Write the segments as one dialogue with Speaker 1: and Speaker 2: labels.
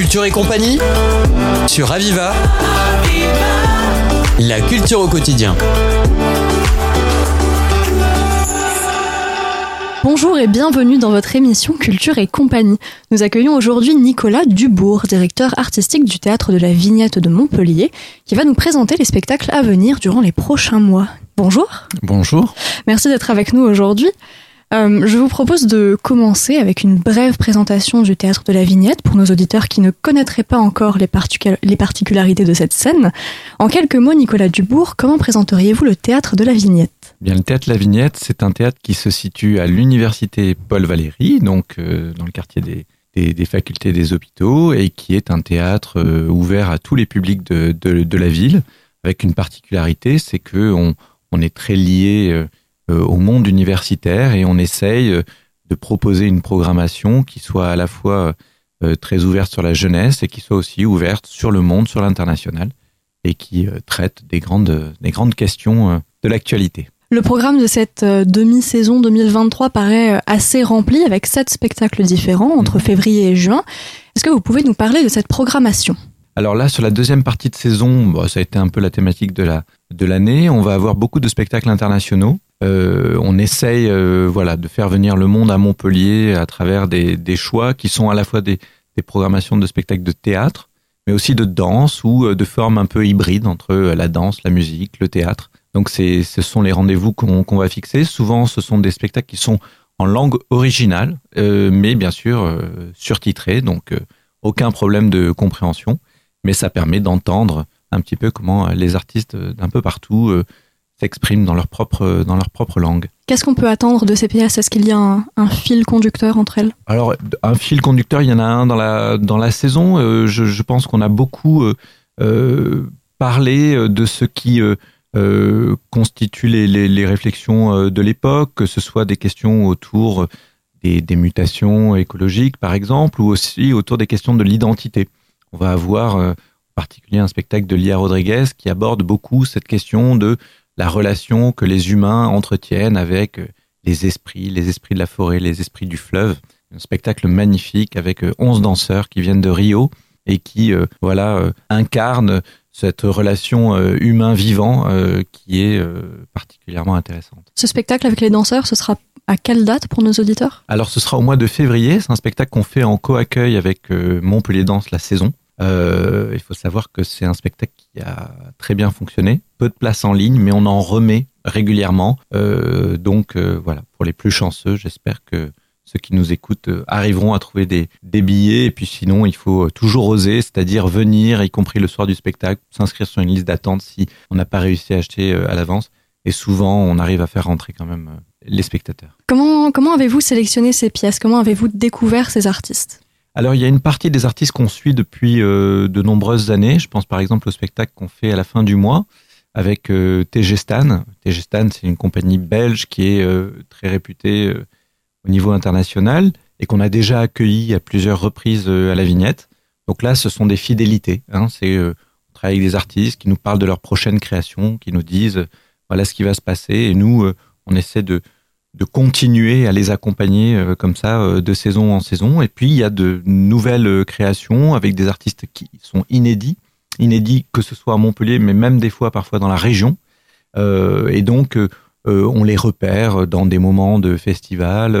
Speaker 1: Culture et compagnie sur Aviva. La culture au quotidien.
Speaker 2: Bonjour et bienvenue dans votre émission Culture et compagnie. Nous accueillons aujourd'hui Nicolas Dubourg, directeur artistique du théâtre de la Vignette de Montpellier, qui va nous présenter les spectacles à venir durant les prochains mois. Bonjour.
Speaker 3: Bonjour.
Speaker 2: Merci d'être avec nous aujourd'hui. Euh, je vous propose de commencer avec une brève présentation du théâtre de la Vignette pour nos auditeurs qui ne connaîtraient pas encore les, particularités de cette scène. En quelques mots, Nicolas Dubourg, comment présenteriez-vous le théâtre de la Vignette?
Speaker 3: Bien, le théâtre de la Vignette, c'est un théâtre qui se situe à l'université Paul Valéry, donc euh, dans le quartier des, facultés des hôpitaux, et qui est un théâtre euh, ouvert à tous les publics de, la ville, avec une particularité, c'est que on, est très lié au monde universitaire et on essaye euh, de proposer une programmation qui soit à la fois euh, très ouverte sur la jeunesse et qui soit aussi ouverte sur le monde, sur l'international et qui traite des grandes, des grandes questions de l'actualité.
Speaker 2: Le programme de cette demi-saison 2023 paraît assez rempli avec sept spectacles différents entre mhm. février et juin. Est-ce que vous pouvez nous parler de cette programmation?
Speaker 3: Alors là, sur la deuxième partie de saison, ça a été un peu la thématique de la de l'année. On va avoir beaucoup de spectacles internationaux. Euh, on essaye euh, voilà, de faire venir le monde à Montpellier à travers des, choix qui sont à la fois des, programmations de spectacles de théâtre, mais aussi de danse ou euh, de formes un peu hybrides entre la danse, la musique, le théâtre. Donc ce sont les rendez-vous qu'on va fixer. Souvent, ce sont des spectacles qui sont en langue originale, mais bien sûr surtitrés, donc aucun problème de compréhension. Mais ça permet d'entendre un petit peu comment les artistes d'un peu partout s'expriment dans leur propre dans leur propre langue.
Speaker 2: Qu'est-ce qu'on peut attendre de ces pièces? Est-ce qu'il y a un, fil conducteur entre elles?
Speaker 3: Alors un fil conducteur, il y en a un dans la dans la saison. Euh, je, je, pense qu'on a beaucoup euh, euh parlé de ce qui euh, constitue les, les, les réflexions de l'époque, que ce soit des questions autour des, des, mutations écologiques, par exemple, ou aussi autour des questions de l'identité. On va avoir en particulier un spectacle de Lia Rodriguez qui aborde beaucoup cette question de la relation que les humains entretiennent avec euh, les esprits, les esprits de la forêt, les esprits du fleuve. Un spectacle magnifique avec 11 euh, danseurs qui viennent de Rio et qui euh, voilà incarnent cette relation humain-vivant qui est particulièrement intéressante.
Speaker 2: Ce spectacle avec les danseurs, ce sera à quelle date pour nos auditeurs?
Speaker 3: Alors ce sera au mois de février, c'est un spectacle qu'on fait en co-accueil avec Montpellier Danse la saison. Euh, il faut savoir que c'est un spectacle qui a très bien fonctionné, peu de place en ligne, mais on en remet régulièrement. Euh, donc euh, voilà, pour les plus chanceux, j'espère que ceux qui nous écoutent arriveront à trouver des, billets. Et puis sinon, il faut toujours oser, c'est-à-dire venir, y compris le soir du spectacle, s'inscrire sur une liste d'attente si on n'a pas réussi à acheter à l'avance. Et souvent, on arrive à faire rentrer quand même les spectateurs.
Speaker 2: Comment avez-vous sélectionné ces pièces? Comment avez-vous découvert ces artistes?
Speaker 3: Alors il y a une partie des artistes qu'on suit depuis euh, de nombreuses années. Je pense par exemple au spectacle qu'on fait à la fin du mois avec euh, TG Stan. TG Stan, c'est une compagnie belge qui est euh, très réputée euh, au niveau international et qu'on a déjà accueilli à plusieurs reprises à la Vignette. Donc là, ce sont des fidélités. Hein. On travaille avec des artistes qui nous parlent de leur prochaine création, qui nous disent voilà ce qui va se passer et nous on essaie de de continuer à les accompagner euh, comme ça euh, de saison en saison. Et puis il y a de nouvelles euh, créations avec des artistes qui sont inédits, inédits que ce soit à Montpellier, mais même des fois parfois dans la région. et donc on les repère dans des moments de festival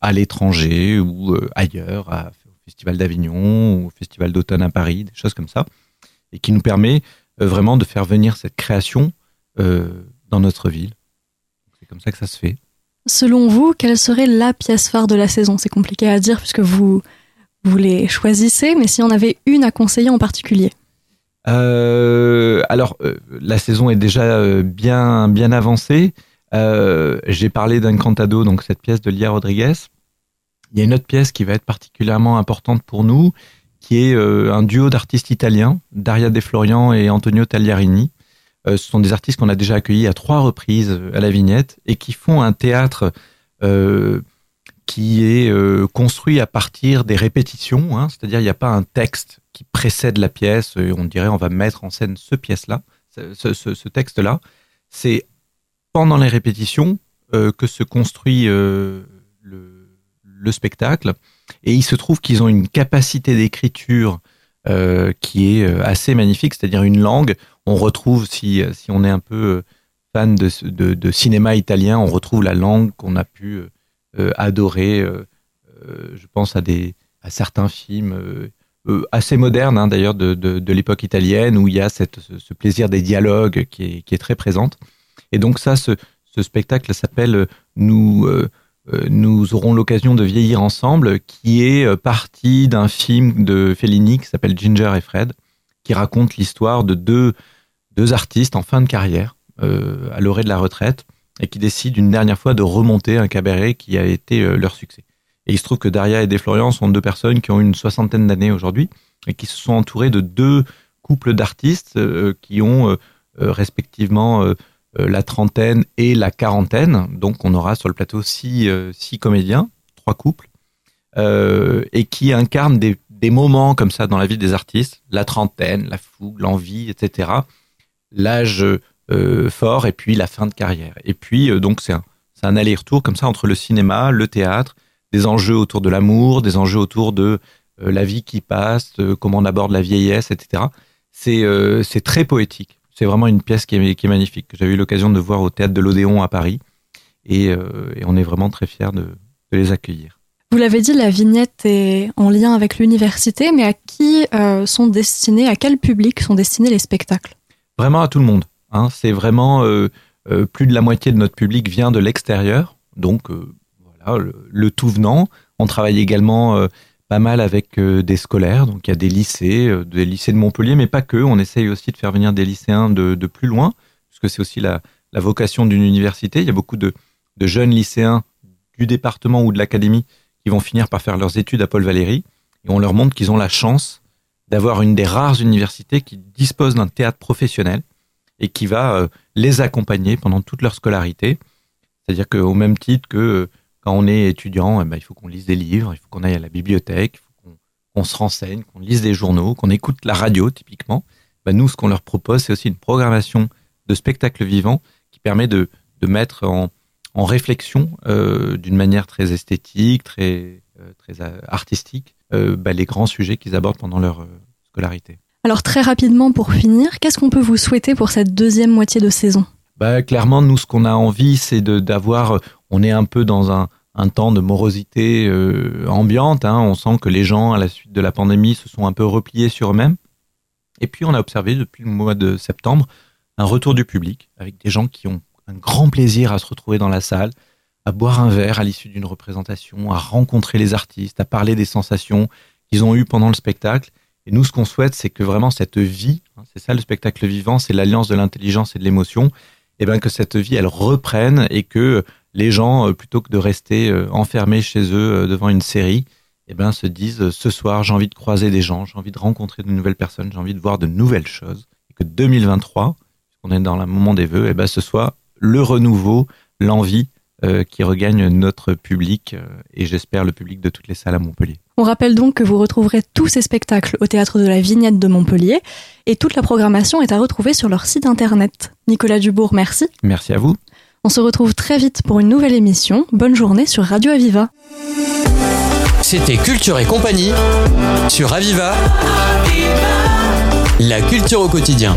Speaker 3: à l'étranger ou ailleurs, au Festival d'Avignon ou au Festival d'automne à Paris, des choses comme ça, et qui nous permet vraiment de faire venir cette création dans notre ville. C'est comme ça que ça se fait.
Speaker 2: Selon vous, quelle serait la pièce phare de la saison? C'est compliqué à dire puisque vous, les choisissez, mais si on avait une à conseiller en particulier
Speaker 3: euh, Alors, euh, la saison est déjà euh, bien, bien avancée. J'ai parlé d'Encantado, donc cette pièce de Lia Rodriguez. Il y a une autre pièce qui va être particulièrement importante pour nous, qui est un duo d'artistes italiens, Daria De Florian et Antonio Tagliarini, ce sont des artistes qu'on a déjà accueillis à trois reprises euh, à la Vignette et qui font un théâtre euh, qui est construit à partir des répétitions, hein, c'est-à-dire il n'y a pas un texte qui précède la pièce, et on dirait on va mettre en scène ce pièce-là, ce, texte-là. C'est pendant les répétitions que se construit le, spectacle, et il se trouve qu'ils ont une capacité d'écriture qui est assez magnifique, c'est-à-dire une langue. On retrouve, si, si on est un peu fan de, de, cinéma italien, on retrouve la langue qu'on a pu adorer. je pense à, des, à certains films euh, assez moderne hein, d'ailleurs de, de, l'époque italienne où il y a cette, ce, plaisir des dialogues qui est, très présente. Et donc ça, ce, spectacle s'appelle euh, Nous euh, nous aurons l'occasion de vieillir ensemble, qui est parti d'un film de Fellini qui s'appelle Ginger et Fred, qui raconte l'histoire de deux, deux artistes en fin de carrière, euh, à l'orée de la retraite, et qui décident une dernière fois de remonter un cabaret qui a été leur succès. Et il se trouve que Daria et Desflorian sont deux personnes qui ont une soixantaine d'années aujourd'hui et qui se sont entourées de deux couples d'artistes euh, qui ont euh, euh, respectivement la trentaine et la quarantaine. Donc on aura sur le plateau six, six comédiens, trois couples, et qui incarnent des, des, moments comme ça dans la vie des artistes, la trentaine, la fougue, l'envie, etc. L'âge fort et puis la fin de carrière. Et puis donc c'est un, un aller-retour comme ça entre le cinéma, le théâtre, des enjeux autour de l'amour, des enjeux autour de euh, la vie qui passe, comment on aborde la vieillesse, etc. C'est euh, c'est très poétique. C'est vraiment une pièce qui est, qui est magnifique, que j'avais eu l'occasion de voir au théâtre de l'Odéon à Paris. Et, euh, et, on est vraiment très fiers de, de les accueillir.
Speaker 2: Vous l'avez dit, la vignette est en lien avec l'université, mais à qui sont destinés, à quel public sont destinés les spectacles?
Speaker 3: Vraiment à tout le monde. Hein. C'est vraiment plus de la moitié de notre public vient de l'extérieur, donc le, tout venant. On travaille également euh, pas mal avec euh, des scolaires, donc il y a des lycées, euh, des lycées de Montpellier, mais pas que. On essaye aussi de faire venir des lycéens de, plus loin, parce que c'est aussi la, vocation d'une université. Il y a beaucoup de, jeunes lycéens du département ou de l'académie qui vont finir par faire leurs études à Paul Valéry, et on leur montre qu'ils ont la chance d'avoir une des rares universités qui dispose d'un théâtre professionnel et qui va les accompagner pendant toute leur scolarité. C'est-à-dire qu'au même titre que quand on est étudiant, eh ben, il faut qu'on lise des livres, il faut qu'on aille à la bibliothèque, qu'on se renseigne, qu'on lise des journaux, qu'on écoute la radio typiquement. Ben, nous, ce qu'on leur propose, c'est aussi une programmation de spectacles vivants qui permet de, mettre en, réflexion euh, d'une manière très esthétique, très, euh, euh, artistique, ben, les grands sujets qu'ils abordent pendant leur scolarité.
Speaker 2: Alors très rapidement pour finir, qu'est-ce qu'on peut vous souhaiter pour cette deuxième moitié de saison?
Speaker 3: Bah, clairement, nous, ce qu'on a envie, c'est d'avoir. On est un peu dans un, un temps de morosité euh, ambiante. Hein. On sent que les gens, à la suite de la pandémie, se sont un peu repliés sur eux-mêmes. Et puis, on a observé depuis le mois de septembre un retour du public avec des gens qui ont un grand plaisir à se retrouver dans la salle, à boire un verre à l'issue d'une représentation, à rencontrer les artistes, à parler des sensations qu'ils ont eues pendant le spectacle. Et nous, ce qu'on souhaite, c'est que vraiment cette vie, hein, c'est ça le spectacle vivant, c'est l'alliance de l'intelligence et de l'émotion, eh bien que cette vie, elle reprenne et que les gens, euh, plutôt que de rester euh, enfermés chez eux euh, devant une série, eh ben, se disent ce soir, j'ai envie de croiser des gens, j'ai envie de rencontrer de nouvelles personnes, j'ai envie de voir de nouvelles choses. Et que 2023, on est dans le moment des vœux, eh ben, ce soit le renouveau, l'envie qui regagne notre public et j'espère le public de toutes les salles à Montpellier.
Speaker 2: On rappelle donc que vous retrouverez tous ces spectacles au théâtre de la Vignette de Montpellier et toute la programmation est à retrouver sur leur site internet. Nicolas Dubourg, merci.
Speaker 3: Merci à vous.
Speaker 2: On se retrouve très vite pour une nouvelle émission. Bonne journée sur Radio Aviva.
Speaker 1: C'était Culture et compagnie sur Aviva. La culture au quotidien.